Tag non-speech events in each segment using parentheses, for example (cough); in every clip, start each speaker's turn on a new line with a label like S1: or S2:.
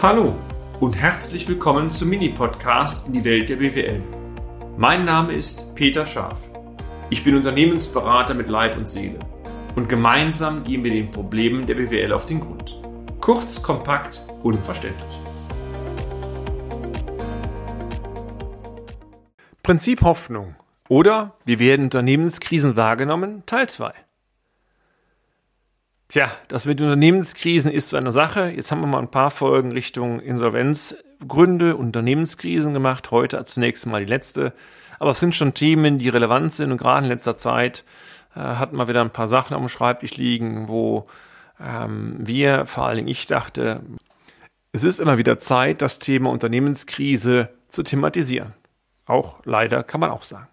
S1: Hallo und herzlich willkommen zum Mini-Podcast in die Welt der BWL. Mein Name ist Peter Scharf. Ich bin Unternehmensberater mit Leib und Seele und gemeinsam gehen wir den Problemen der BWL auf den Grund. Kurz, kompakt, unverständlich. Prinzip Hoffnung oder wie werden Unternehmenskrisen wahrgenommen? Teil 2. Tja, das mit Unternehmenskrisen ist so eine Sache. Jetzt haben wir mal ein paar Folgen Richtung Insolvenzgründe, Unternehmenskrisen gemacht. Heute zunächst mal die letzte. Aber es sind schon Themen, die relevant sind und gerade in letzter Zeit äh, hatten wir wieder ein paar Sachen am Schreibtisch liegen, wo ähm, wir, vor allen Dingen ich dachte, es ist immer wieder Zeit, das Thema Unternehmenskrise zu thematisieren. Auch leider kann man auch sagen.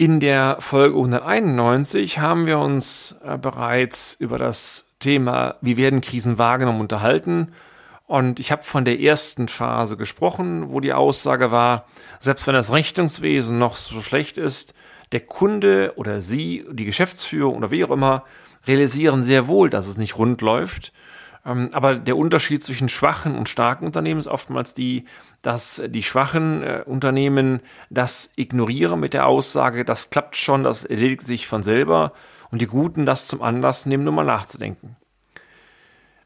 S1: In der Folge 191 haben wir uns äh, bereits über das Thema, wie werden Krisen wahrgenommen, unterhalten. Und ich habe von der ersten Phase gesprochen, wo die Aussage war, selbst wenn das Rechnungswesen noch so schlecht ist, der Kunde oder Sie, die Geschäftsführung oder wie auch immer, realisieren sehr wohl, dass es nicht rund läuft aber der Unterschied zwischen schwachen und starken Unternehmen ist oftmals die, dass die schwachen äh, Unternehmen das ignorieren mit der Aussage, das klappt schon, das erledigt sich von selber und die Guten das zum Anlass nehmen, nur mal nachzudenken.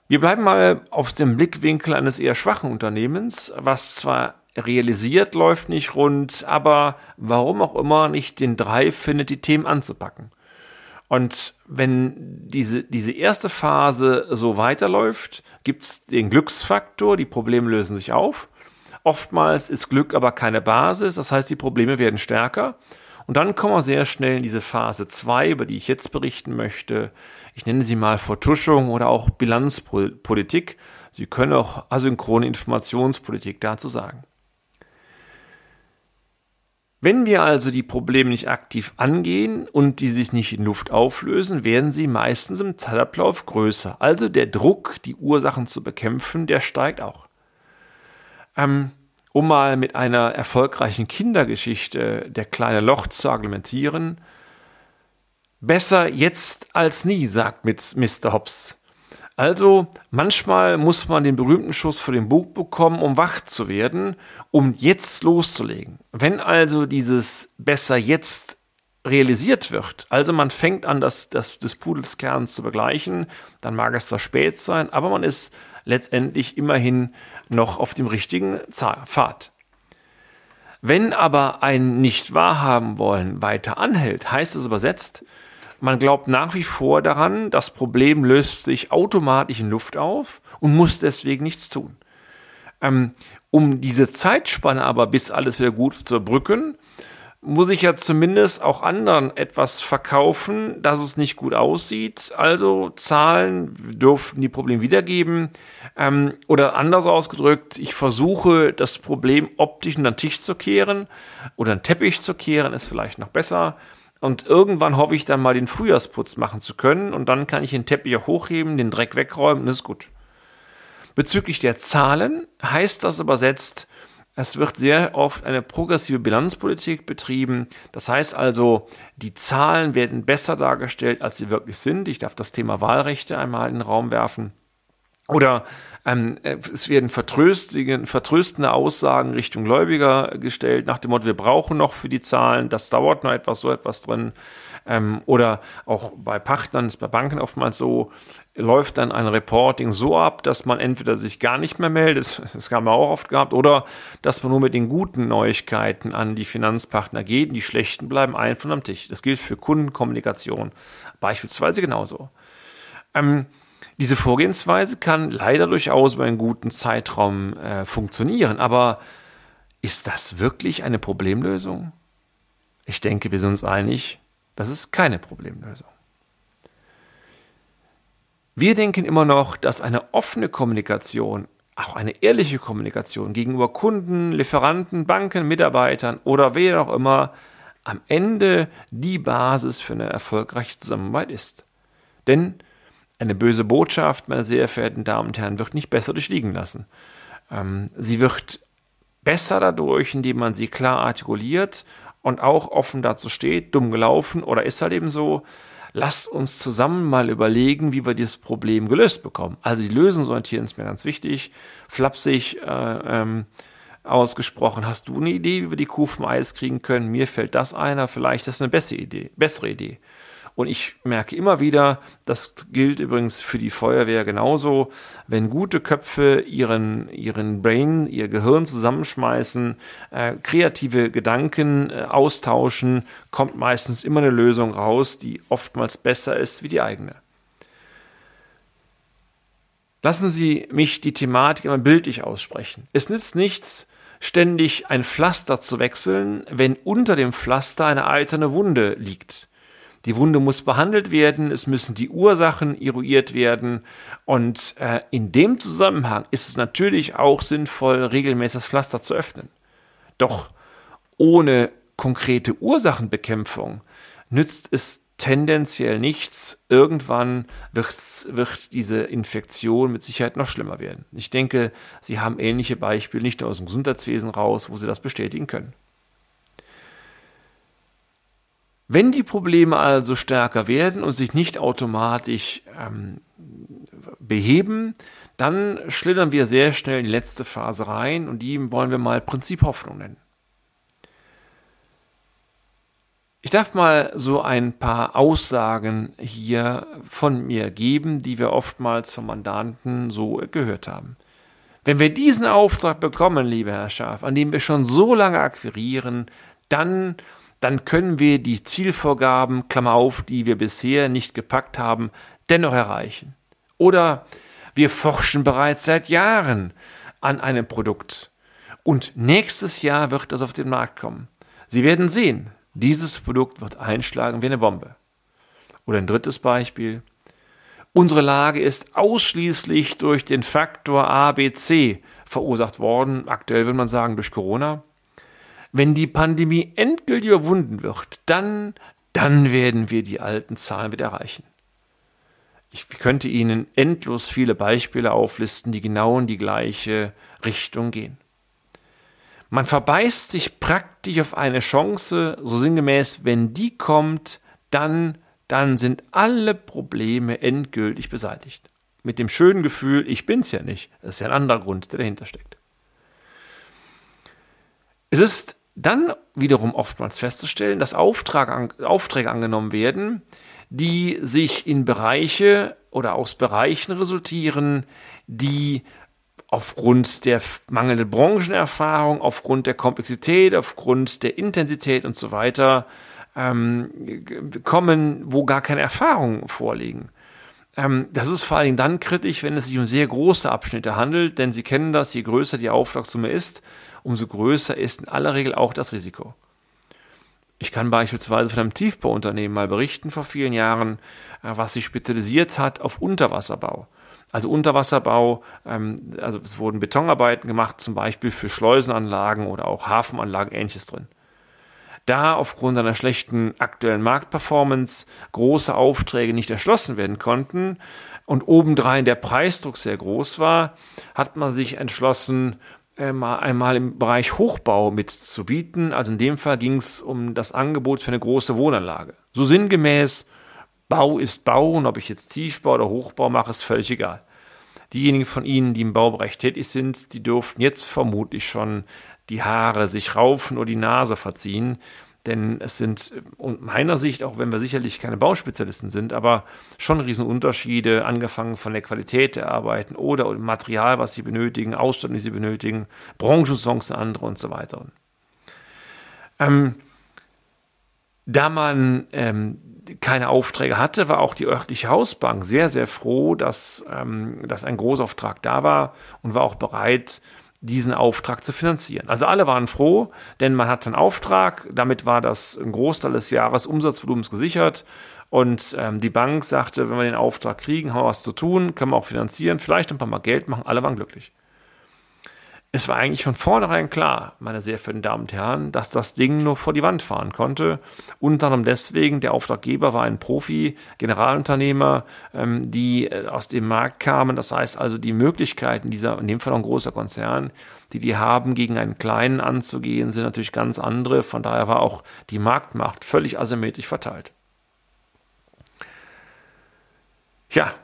S1: Wir bleiben mal auf dem Blickwinkel eines eher schwachen Unternehmens, was zwar realisiert, läuft nicht rund, aber warum auch immer nicht den Drive findet, die Themen anzupacken. Und wenn diese, diese erste Phase so weiterläuft, gibt es den Glücksfaktor, die Probleme lösen sich auf. Oftmals ist Glück aber keine Basis, das heißt, die Probleme werden stärker. Und dann kommen wir sehr schnell in diese Phase 2, über die ich jetzt berichten möchte. Ich nenne sie mal Vertuschung oder auch Bilanzpolitik. Sie können auch asynchrone Informationspolitik dazu sagen. Wenn wir also die Probleme nicht aktiv angehen und die sich nicht in Luft auflösen, werden sie meistens im Zeitablauf größer. Also der Druck, die Ursachen zu bekämpfen, der steigt auch. Ähm, um mal mit einer erfolgreichen Kindergeschichte der kleine Loch zu argumentieren, besser jetzt als nie, sagt Mr. Hobbs. Also manchmal muss man den berühmten Schuss vor dem Bug bekommen, um wach zu werden, um jetzt loszulegen. Wenn also dieses besser jetzt realisiert wird, also man fängt an, das, das des Pudels zu begleichen, dann mag es zwar spät sein, aber man ist letztendlich immerhin noch auf dem richtigen Pfad. Wenn aber ein nicht wahrhaben wollen weiter anhält, heißt es übersetzt, man glaubt nach wie vor daran, das Problem löst sich automatisch in Luft auf und muss deswegen nichts tun. Ähm, um diese Zeitspanne aber, bis alles wieder gut zu überbrücken, muss ich ja zumindest auch anderen etwas verkaufen, dass es nicht gut aussieht. Also Zahlen dürften die Probleme wiedergeben. Ähm, oder anders ausgedrückt, ich versuche das Problem optisch in den Tisch zu kehren oder einen Teppich zu kehren, ist vielleicht noch besser. Und irgendwann hoffe ich dann mal den Frühjahrsputz machen zu können und dann kann ich den Teppich auch hochheben, den Dreck wegräumen, das ist gut. Bezüglich der Zahlen heißt das übersetzt, es wird sehr oft eine progressive Bilanzpolitik betrieben. Das heißt also, die Zahlen werden besser dargestellt, als sie wirklich sind. Ich darf das Thema Wahlrechte einmal in den Raum werfen. Oder ähm, es werden vertröstende Aussagen Richtung Gläubiger gestellt, nach dem Motto, wir brauchen noch für die Zahlen, das dauert noch etwas, so etwas drin. Ähm, oder auch bei Partnern, ist bei Banken oftmals so, läuft dann ein Reporting so ab, dass man entweder sich gar nicht mehr meldet, (laughs) das haben wir auch oft gehabt, oder dass man nur mit den guten Neuigkeiten an die Finanzpartner geht, die schlechten bleiben einfach am Tisch. Das gilt für Kundenkommunikation beispielsweise genauso. Ähm, diese Vorgehensweise kann leider durchaus über einen guten Zeitraum äh, funktionieren, aber ist das wirklich eine Problemlösung? Ich denke, wir sind uns einig, das ist keine Problemlösung. Wir denken immer noch, dass eine offene Kommunikation, auch eine ehrliche Kommunikation gegenüber Kunden, Lieferanten, Banken, Mitarbeitern oder wer auch immer am Ende die Basis für eine erfolgreiche Zusammenarbeit ist. Denn eine böse Botschaft, meine sehr verehrten Damen und Herren, wird nicht besser durchliegen lassen. Ähm, sie wird besser dadurch, indem man sie klar artikuliert und auch offen dazu steht, dumm gelaufen oder ist halt eben so. lasst uns zusammen mal überlegen, wie wir dieses Problem gelöst bekommen. Also die Lösungsorientierung ist mir ganz wichtig, flapsig äh, ähm, ausgesprochen. Hast du eine Idee, wie wir die Kuh vom Eis kriegen können? Mir fällt das einer, vielleicht ist das eine bessere Idee. Bessere Idee. Und ich merke immer wieder, das gilt übrigens für die Feuerwehr genauso, wenn gute Köpfe ihren, ihren Brain, ihr Gehirn zusammenschmeißen, äh, kreative Gedanken äh, austauschen, kommt meistens immer eine Lösung raus, die oftmals besser ist wie die eigene. Lassen Sie mich die Thematik immer bildlich aussprechen. Es nützt nichts, ständig ein Pflaster zu wechseln, wenn unter dem Pflaster eine eiterne Wunde liegt. Die Wunde muss behandelt werden, es müssen die Ursachen eruiert werden und äh, in dem Zusammenhang ist es natürlich auch sinnvoll, regelmäßig das Pflaster zu öffnen. Doch ohne konkrete Ursachenbekämpfung nützt es tendenziell nichts. Irgendwann wird, wird diese Infektion mit Sicherheit noch schlimmer werden. Ich denke, Sie haben ähnliche Beispiele nicht nur aus dem Gesundheitswesen raus, wo Sie das bestätigen können. Wenn die Probleme also stärker werden und sich nicht automatisch ähm, beheben, dann schlittern wir sehr schnell in die letzte Phase rein und die wollen wir mal Prinzip Hoffnung nennen. Ich darf mal so ein paar Aussagen hier von mir geben, die wir oftmals von Mandanten so gehört haben. Wenn wir diesen Auftrag bekommen, lieber Herr Schaf, an dem wir schon so lange akquirieren, dann dann können wir die Zielvorgaben, Klammer auf, die wir bisher nicht gepackt haben, dennoch erreichen. Oder wir forschen bereits seit Jahren an einem Produkt und nächstes Jahr wird das auf den Markt kommen. Sie werden sehen, dieses Produkt wird einschlagen wie eine Bombe. Oder ein drittes Beispiel. Unsere Lage ist ausschließlich durch den Faktor ABC verursacht worden. Aktuell würde man sagen durch Corona. Wenn die Pandemie endgültig überwunden wird, dann, dann werden wir die alten Zahlen wieder erreichen. Ich könnte Ihnen endlos viele Beispiele auflisten, die genau in die gleiche Richtung gehen. Man verbeißt sich praktisch auf eine Chance, so sinngemäß, wenn die kommt, dann, dann sind alle Probleme endgültig beseitigt. Mit dem schönen Gefühl, ich bin's ja nicht. Das ist ja ein anderer Grund, der dahinter steckt. Es ist dann wiederum oftmals festzustellen, dass Auftrag, Aufträge angenommen werden, die sich in Bereiche oder aus Bereichen resultieren, die aufgrund der mangelnden Branchenerfahrung, aufgrund der Komplexität, aufgrund der Intensität und so weiter ähm, kommen, wo gar keine Erfahrungen vorliegen. Ähm, das ist vor Dingen dann kritisch, wenn es sich um sehr große Abschnitte handelt, denn Sie kennen das, je größer die Auftragssumme ist, umso größer ist in aller Regel auch das Risiko. Ich kann beispielsweise von einem Tiefbauunternehmen mal berichten vor vielen Jahren, äh, was sich spezialisiert hat auf Unterwasserbau. Also Unterwasserbau, ähm, also es wurden Betonarbeiten gemacht, zum Beispiel für Schleusenanlagen oder auch Hafenanlagen, ähnliches drin. Da aufgrund einer schlechten aktuellen Marktperformance große Aufträge nicht erschlossen werden konnten und obendrein der Preisdruck sehr groß war, hat man sich entschlossen, einmal im Bereich Hochbau mitzubieten. Also in dem Fall ging es um das Angebot für eine große Wohnanlage. So sinngemäß, Bau ist Bau und ob ich jetzt Tiefbau oder Hochbau mache, ist völlig egal. Diejenigen von Ihnen, die im Baubereich tätig sind, die dürften jetzt vermutlich schon die Haare sich raufen oder die Nase verziehen, denn es sind meiner Sicht, auch wenn wir sicherlich keine Bauspezialisten sind, aber schon Riesenunterschiede, angefangen von der Qualität der Arbeiten oder Material, was sie benötigen, Ausstattung, die sie benötigen, Branchensongs andere und so weiter. Ähm, da man ähm, keine Aufträge hatte, war auch die örtliche Hausbank sehr, sehr froh, dass, ähm, dass ein Großauftrag da war und war auch bereit, diesen Auftrag zu finanzieren. Also alle waren froh, denn man hat einen Auftrag, damit war das ein Großteil des Jahres Umsatzvolumens gesichert und ähm, die Bank sagte, wenn wir den Auftrag kriegen, haben wir was zu tun, können wir auch finanzieren, vielleicht ein paar Mal Geld machen, alle waren glücklich es war eigentlich von vornherein klar, meine sehr verehrten Damen und Herren, dass das Ding nur vor die Wand fahren konnte. Unter anderem deswegen, der Auftraggeber war ein Profi, Generalunternehmer, ähm, die äh, aus dem Markt kamen. Das heißt also, die Möglichkeiten dieser, in dem Fall ein großer Konzern, die die haben, gegen einen kleinen anzugehen, sind natürlich ganz andere. Von daher war auch die Marktmacht völlig asymmetrisch verteilt. Ja,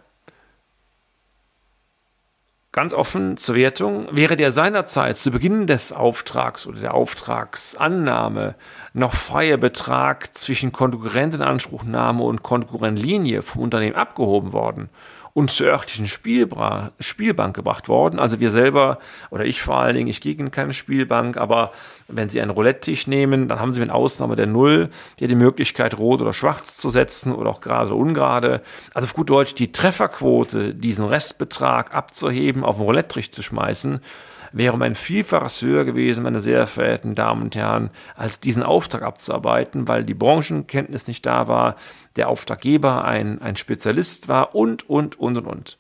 S1: ganz offen zur Wertung, wäre der seinerzeit zu Beginn des Auftrags oder der Auftragsannahme noch freie Betrag zwischen Konkurrentenanspruchnahme und Konkurrentlinie vom Unternehmen abgehoben worden und zur örtlichen Spielbra Spielbank gebracht worden. Also wir selber, oder ich vor allen Dingen, ich gehe in keine Spielbank, aber wenn Sie einen Roulette-Tisch nehmen, dann haben Sie mit Ausnahme der Null ja die Möglichkeit, rot oder schwarz zu setzen oder auch gerade oder ungerade. Also auf gut Deutsch, die Trefferquote, diesen Restbetrag abzuheben, auf den Roulette-Tisch zu schmeißen, wäre um ein Vielfaches höher gewesen, meine sehr verehrten Damen und Herren, als diesen Auftrag abzuarbeiten, weil die Branchenkenntnis nicht da war, der Auftraggeber ein, ein Spezialist war und, und, und, und, und.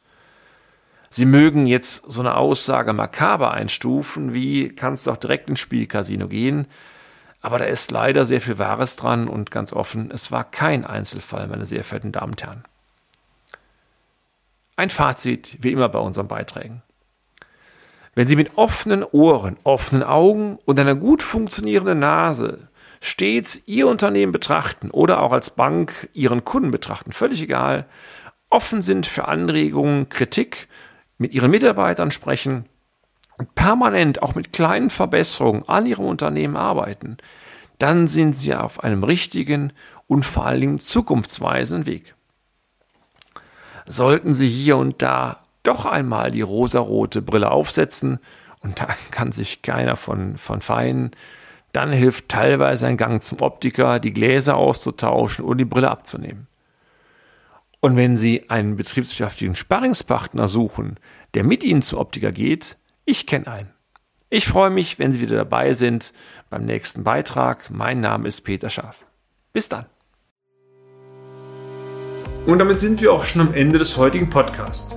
S1: Sie mögen jetzt so eine Aussage makaber einstufen, wie kannst du auch direkt ins Spielcasino gehen, aber da ist leider sehr viel Wahres dran und ganz offen, es war kein Einzelfall, meine sehr verehrten Damen und Herren. Ein Fazit, wie immer bei unseren Beiträgen. Wenn Sie mit offenen Ohren, offenen Augen und einer gut funktionierenden Nase stets Ihr Unternehmen betrachten oder auch als Bank Ihren Kunden betrachten, völlig egal, offen sind für Anregungen, Kritik, mit Ihren Mitarbeitern sprechen und permanent auch mit kleinen Verbesserungen an Ihrem Unternehmen arbeiten, dann sind Sie auf einem richtigen und vor allen Dingen zukunftsweisenden Weg. Sollten Sie hier und da doch einmal die rosarote Brille aufsetzen und da (laughs) kann sich keiner von, von feinen. Dann hilft teilweise ein Gang zum Optiker, die Gläser auszutauschen und die Brille abzunehmen. Und wenn Sie einen betriebswirtschaftlichen Sparringspartner suchen, der mit Ihnen zum Optiker geht, ich kenne einen. Ich freue mich, wenn Sie wieder dabei sind beim nächsten Beitrag. Mein Name ist Peter Schaaf. Bis dann. Und damit sind wir auch schon am Ende des heutigen Podcasts.